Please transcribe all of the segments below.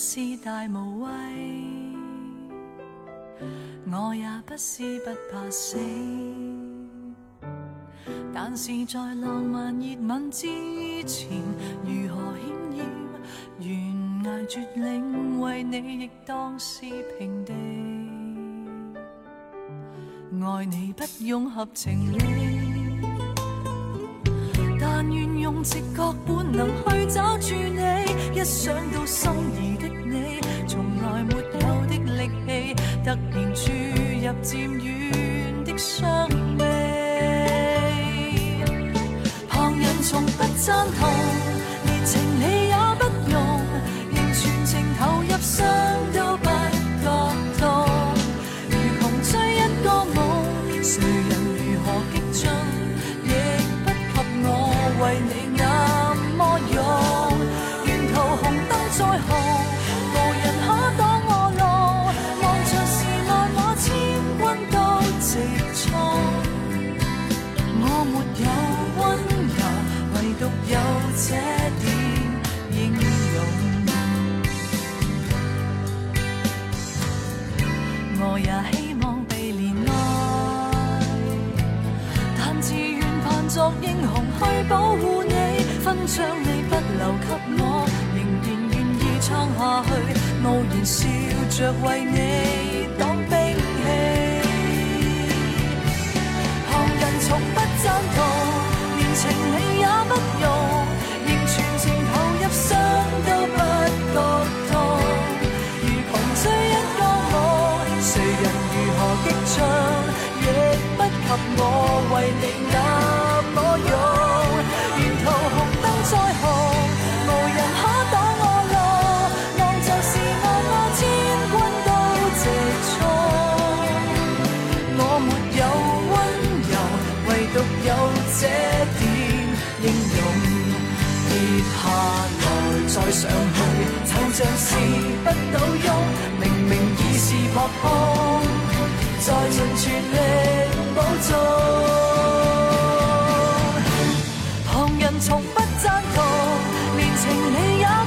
是大无畏，我也不是不怕死。但是在浪漫热吻之前，如何险要，悬崖绝岭为你亦当是平地。爱你不用合情理。愿用直觉本能去找住你，一想到心仪的你，从来没有的力气，突然注入渐远的伤悲。旁人从不赞同。保护你，分将你不留给我，仍然愿意撑下去，傲然笑着为你。从不赞同，连情理也。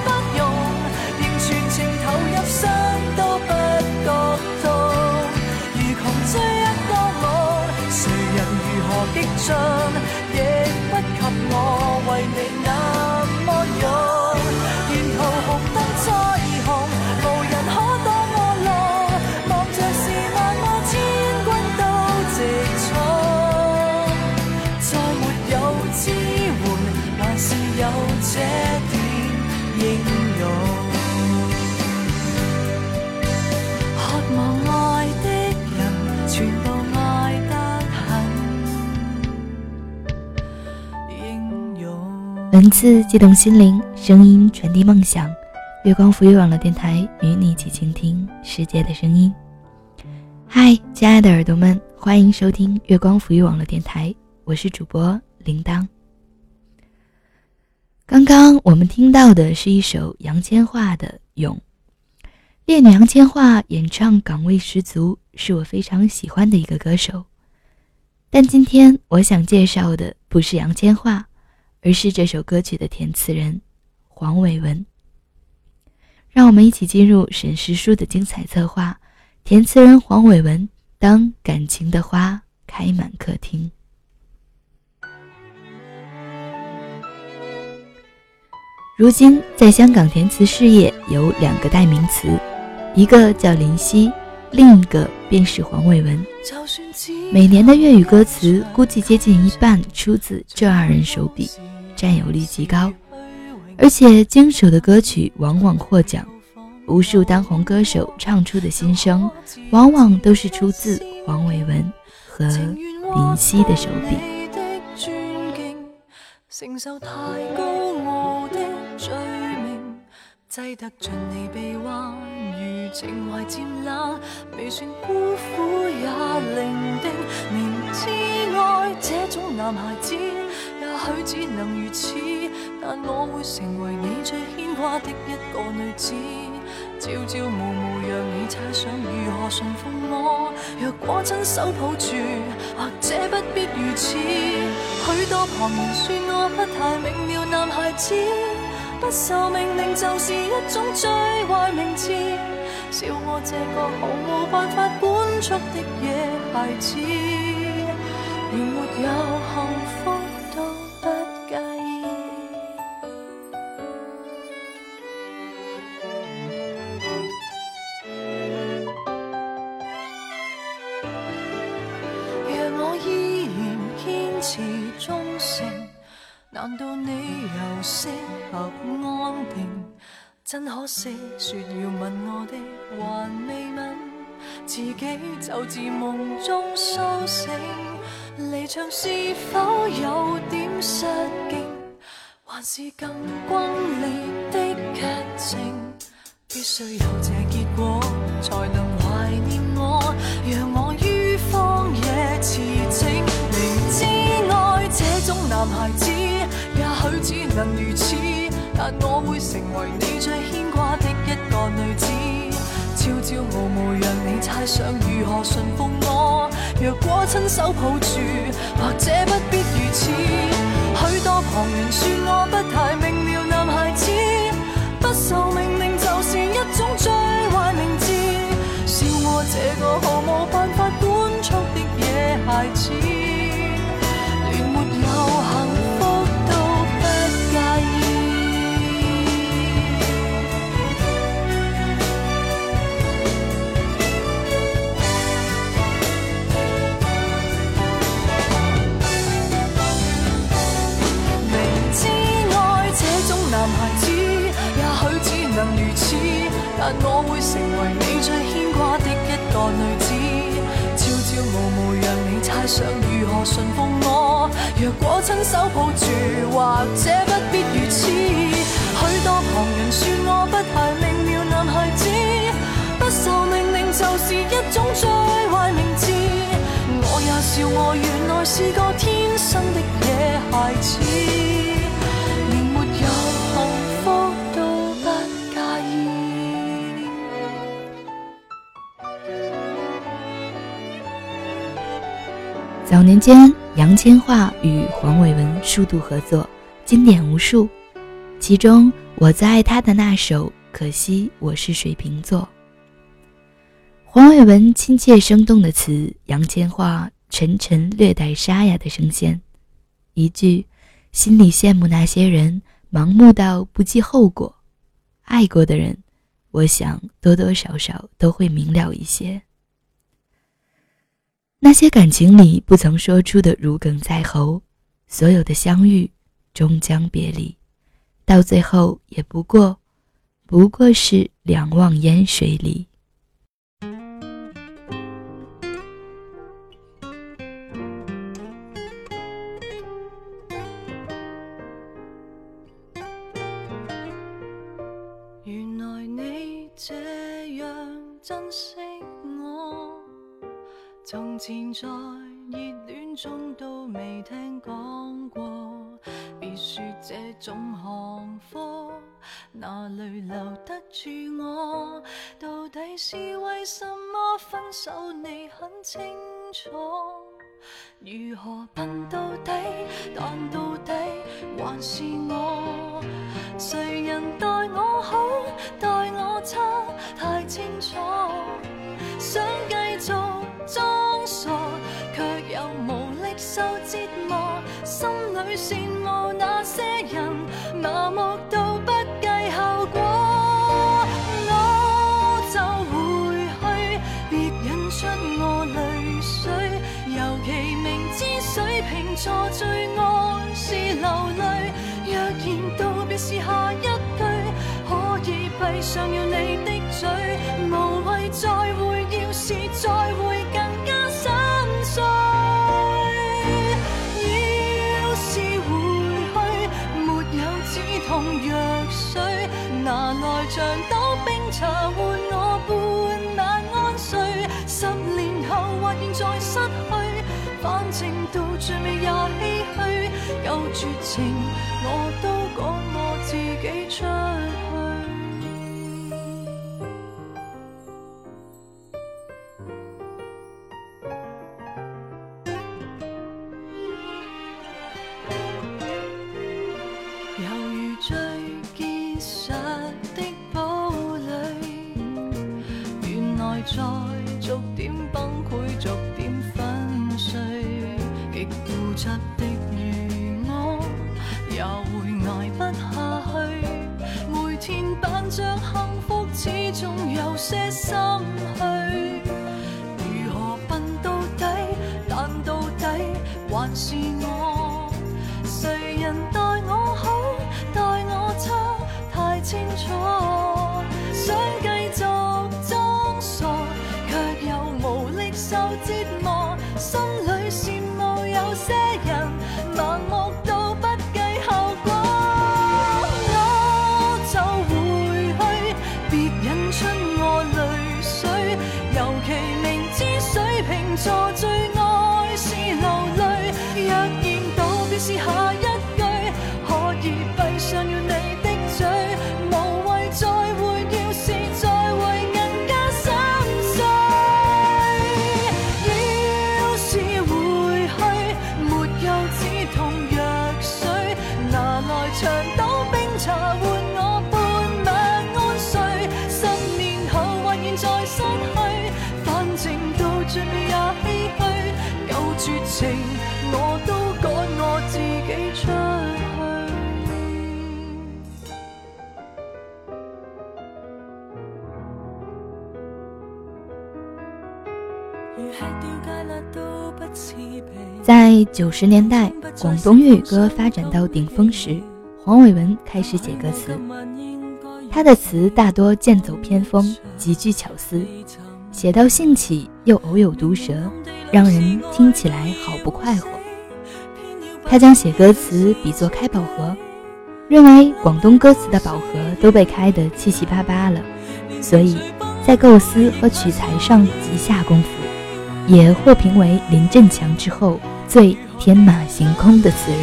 次激动心灵，声音传递梦想。月光浮语网络电台与你一起倾听世界的声音。嗨，亲爱的耳朵们，欢迎收听月光浮语网络电台，我是主播铃铛。刚刚我们听到的是一首杨千嬅的《咏》，烈女杨千嬅演唱，岗位十足，是我非常喜欢的一个歌手。但今天我想介绍的不是杨千嬅。而是这首歌曲的填词人黄伟文。让我们一起进入沈石书的精彩策划。填词人黄伟文，当感情的花开满客厅。如今，在香港填词事业有两个代名词，一个叫林夕，另一个便是黄伟文。每年的粤语歌词估计接近一半出自这二人手笔。占有率极高，而且经手的歌曲往往获奖。无数当红歌手唱出的心声，往往都是出自黄伟文和林夕的手笔。承受太高的罪名，得你臂弯。情怀渐冷，未算孤苦也伶仃。明知爱这种男孩子，也许只能如此，但我会成为你最牵挂的一个女子。朝朝暮暮让你猜想如何驯服我，若果亲手抱住，或者不必如此。许多旁人说我不太明了，男孩子不受命令就是一种最坏名字。笑我这个毫无办法管束的野孩子，连没有幸福。自己就自梦中苏醒，离场是否有点失敬，还是更轰烈的剧情？必须有这结果，才能怀念我，让我于荒野驰骋。明知爱这种男孩子，也许只能如此，但我会成为你最牵挂的一个女子。朝朝暮暮，让你猜想如何驯服我。若果亲手抱住，或者不必如此。许多旁人说我不太美。但我会成为你最牵挂的一个女子，朝朝暮暮让你猜想如何驯服我。若果亲手抱住，或者不必如此。许多旁人说我不太明了，男孩子不受命令就是一种最坏名字。我也笑我原来是个天生的野孩子。年间，杨千嬅与黄伟文数度合作，经典无数。其中我最爱他的那首《可惜我是水瓶座》。黄伟文亲切生动的词，杨千嬅沉沉略带沙哑的声线，一句心里羡慕那些人，盲目到不计后果，爱过的人，我想多多少少都会明了一些。那些感情里不曾说出的，如鲠在喉；所有的相遇，终将别离，到最后也不过，不过是两望烟水里。是为什么分手你很清楚？如何笨到底？但到底还是我。谁人待我好，待我差太清楚。想继续装傻，却又无力受折磨。心里羡慕那些人，麻木到不。是下一句，可以闭上了你的嘴，无谓再会，要是再会更加心碎。要是回去，没有止痛药水，拿来像倒冰茶，换我半晚安睡。十年后或现在失去，反正到最尾也唏嘘，有绝情我都讲。给着。有些心去。九十年代，广东粤语歌发展到顶峰时，黄伟文开始写歌词。他的词大多剑走偏锋，极具巧思，写到兴起又偶有毒舌，让人听起来好不快活。他将写歌词比作开宝盒，认为广东歌词的宝盒都被开得七七八八了，所以在构思和取材上极下功夫，也获评为林振强之后。最天马行空的词人。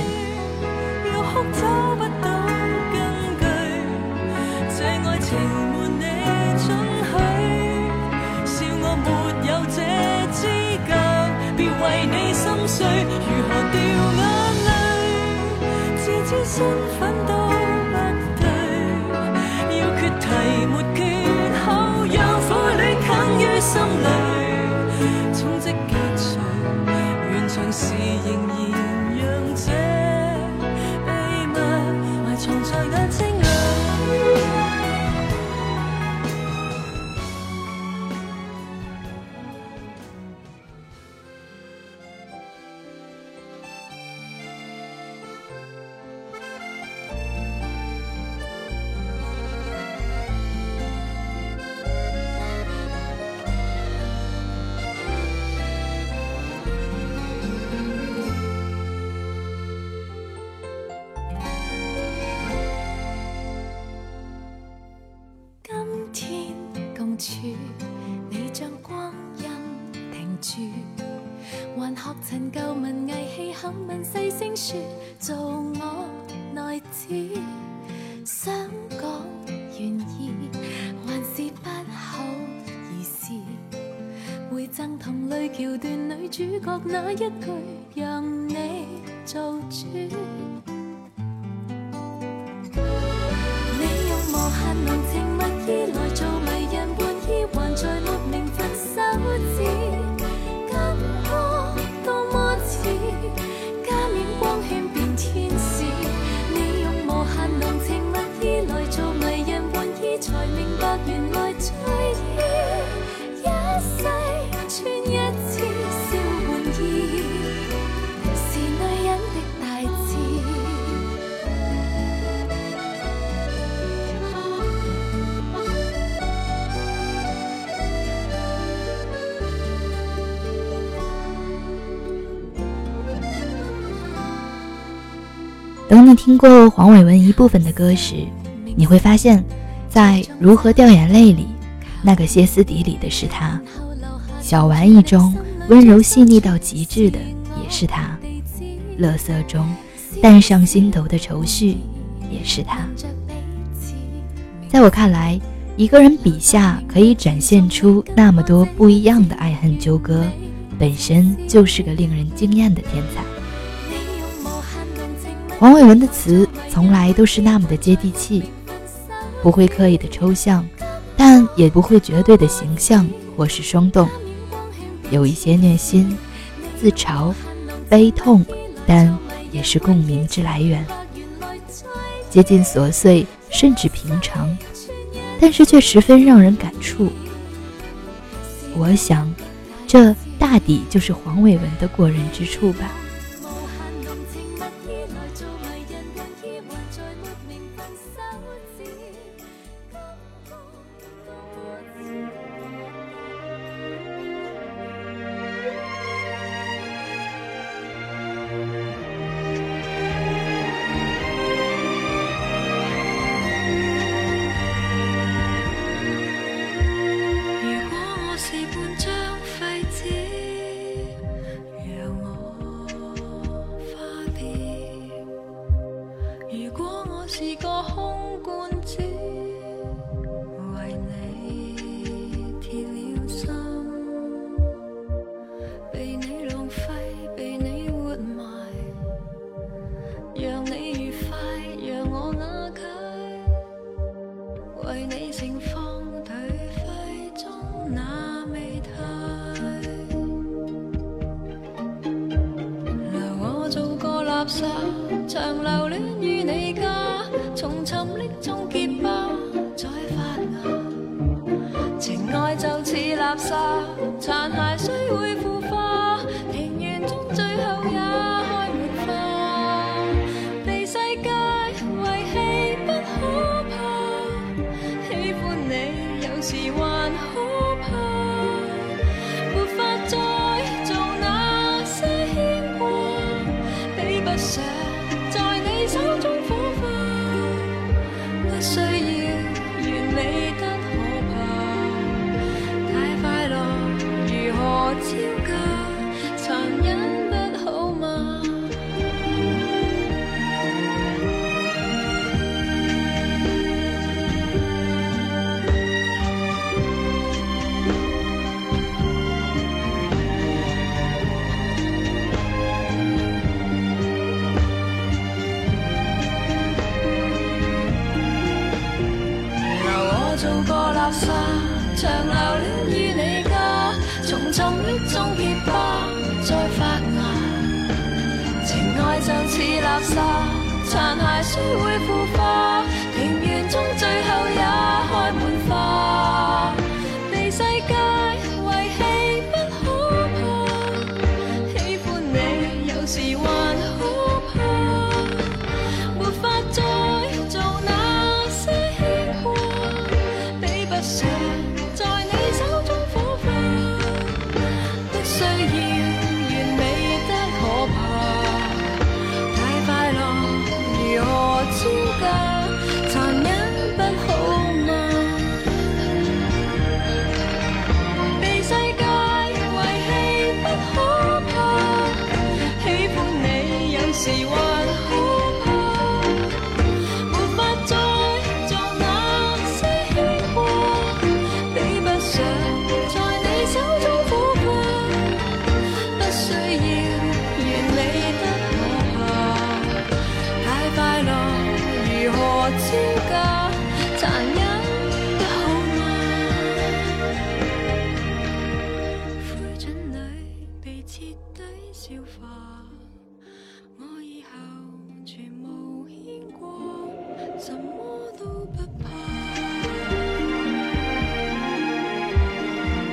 说做我内子，想讲愿意，还是不好意思。会赠同泪桥段女主角那一句，让你做主。听过黄伟文一部分的歌时，你会发现，在如何掉眼泪里，那个歇斯底里的是他；小玩意中温柔细腻到极致的也是他；乐色中淡上心头的愁绪也是他。在我看来，一个人笔下可以展现出那么多不一样的爱恨纠葛，本身就是个令人惊艳的天才。黄伟文的词从来都是那么的接地气，不会刻意的抽象，但也不会绝对的形象或是生动，有一些虐心、自嘲、悲痛，但也是共鸣之来源，接近琐碎甚至平常，但是却十分让人感触。我想，这大抵就是黄伟文的过人之处吧。长留恋于你家，从沉溺中结疤再发芽，情爱就似垃圾，残骸虽会。会复发。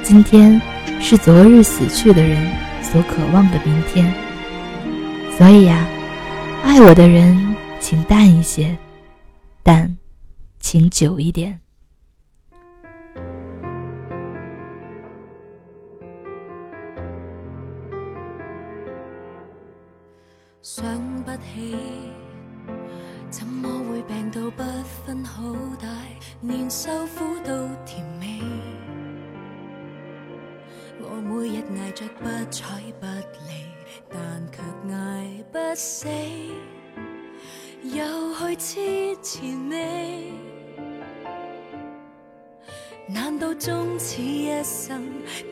今天是昨日死去的人所渴望的明天，所以呀，爱我的人，请淡一些，但，请久一点。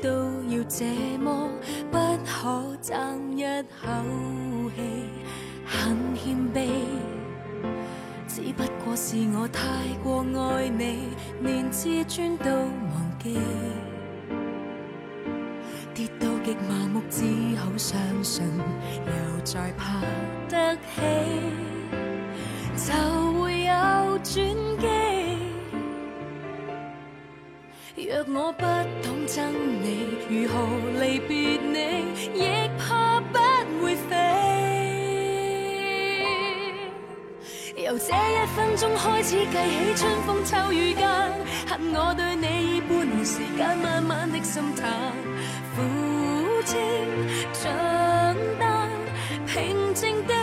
都要这么，不可争一口气，很谦卑。只不过是我太过爱你，连自尊都忘记。跌到极麻木，只好相信，又再爬得起，就会有转机。若我不懂憎你，如何离别你？亦怕不会飞。由这一分钟开始计起，春风秋雨间，恨我对你已半年时间，慢慢的心淡，负清，账单，平静的。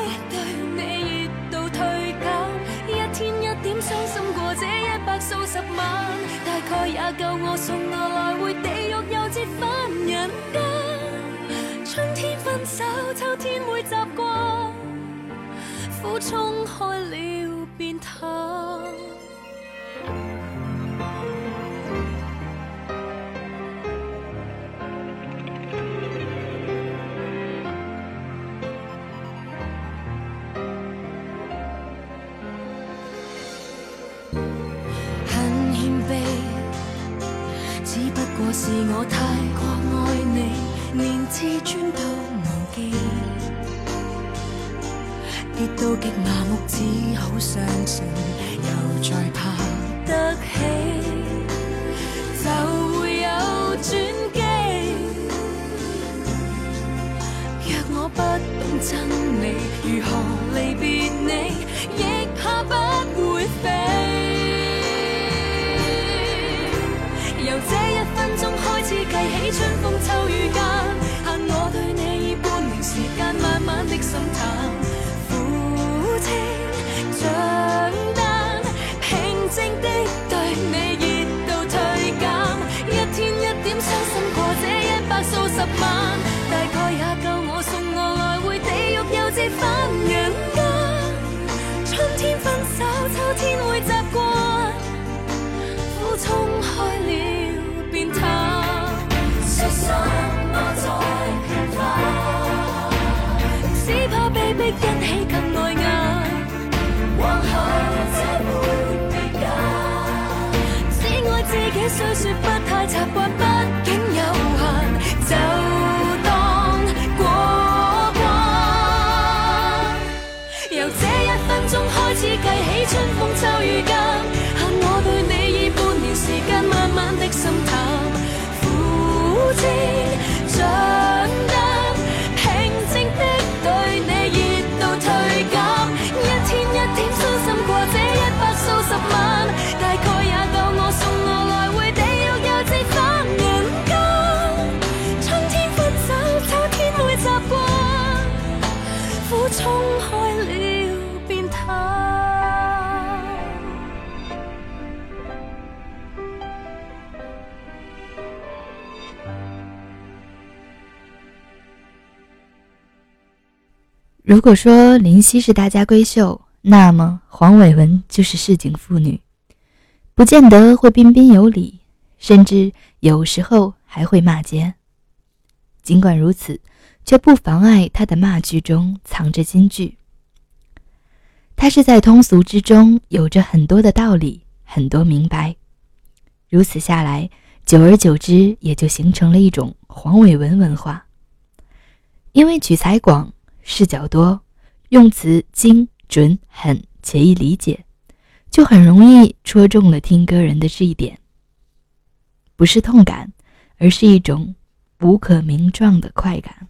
这一百数十晚，大概也够我送我来回地狱又折返人间。春天分手，秋天会习惯，苦冲开了便淡。是我太过爱你，连自尊都忘记。跌到极麻木，只好相信，又再爬得起，就会有转机。若我不懂真理，如何离别你，亦怕不会飞。提起春风秋雨间，限我对你以半年时间，慢慢的心淡，付清账单，平静的对你热度退减，一天一点伤心过这一百数十万，大概也够我送我来回地狱又至返人间。春天分手，秋天会走。一起更碍眼，往后这没变只爱自己，虽说不太习惯。如果说林夕是大家闺秀，那么黄伟文就是市井妇女，不见得会彬彬有礼，甚至有时候还会骂街。尽管如此，却不妨碍他的骂剧中藏着金句。他是在通俗之中有着很多的道理，很多明白。如此下来，久而久之，也就形成了一种黄伟文文化。因为取材广。视角多，用词精准狠且易理解，就很容易戳中了听歌人的这一点。不是痛感，而是一种无可名状的快感。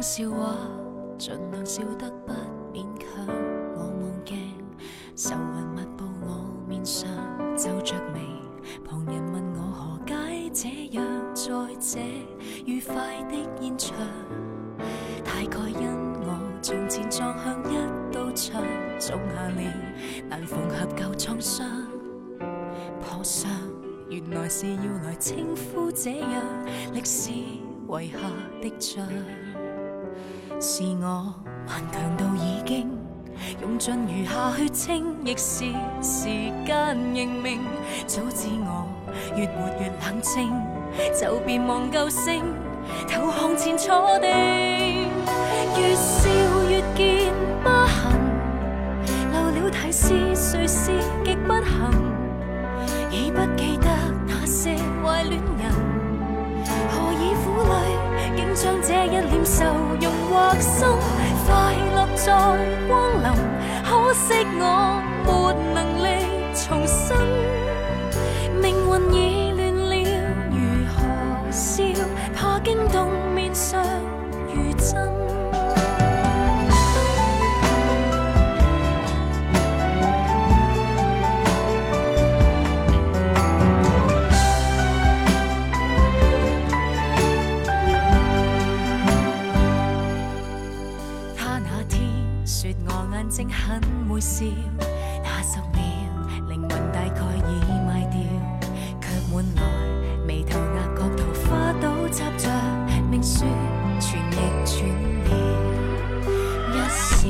笑话，尽量笑得不勉强。我望镜，愁云密布我面上，皱着眉。旁人问我何解这样，在这愉快的现场？大概因我从前撞向一道墙，种下了难缝合旧创伤。破伤，原来是要来称呼这样历史遗下的伤。是我顽强到已经用尽余下血清，亦是时间认命。早知我越活越冷清，就别望救星，投降前坐定。越笑越见疤痕，留了提示谁是极不幸，已不记得那些坏恋人，何以苦泪？将这一脸愁容，或心快乐再光临，可惜我没能力重新。笑那十秒，灵魂大概已卖掉，却换来眉头额角桃花倒插着，命书，全逆转了。一笑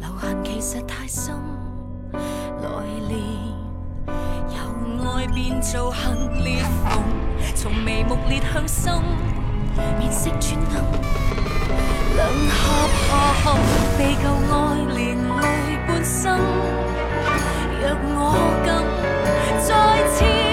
流行其实太深，来年由爱变做恨裂缝，从眉目裂向心，面色转暗。两颊破空，被旧爱连累。半生，若我敢再次。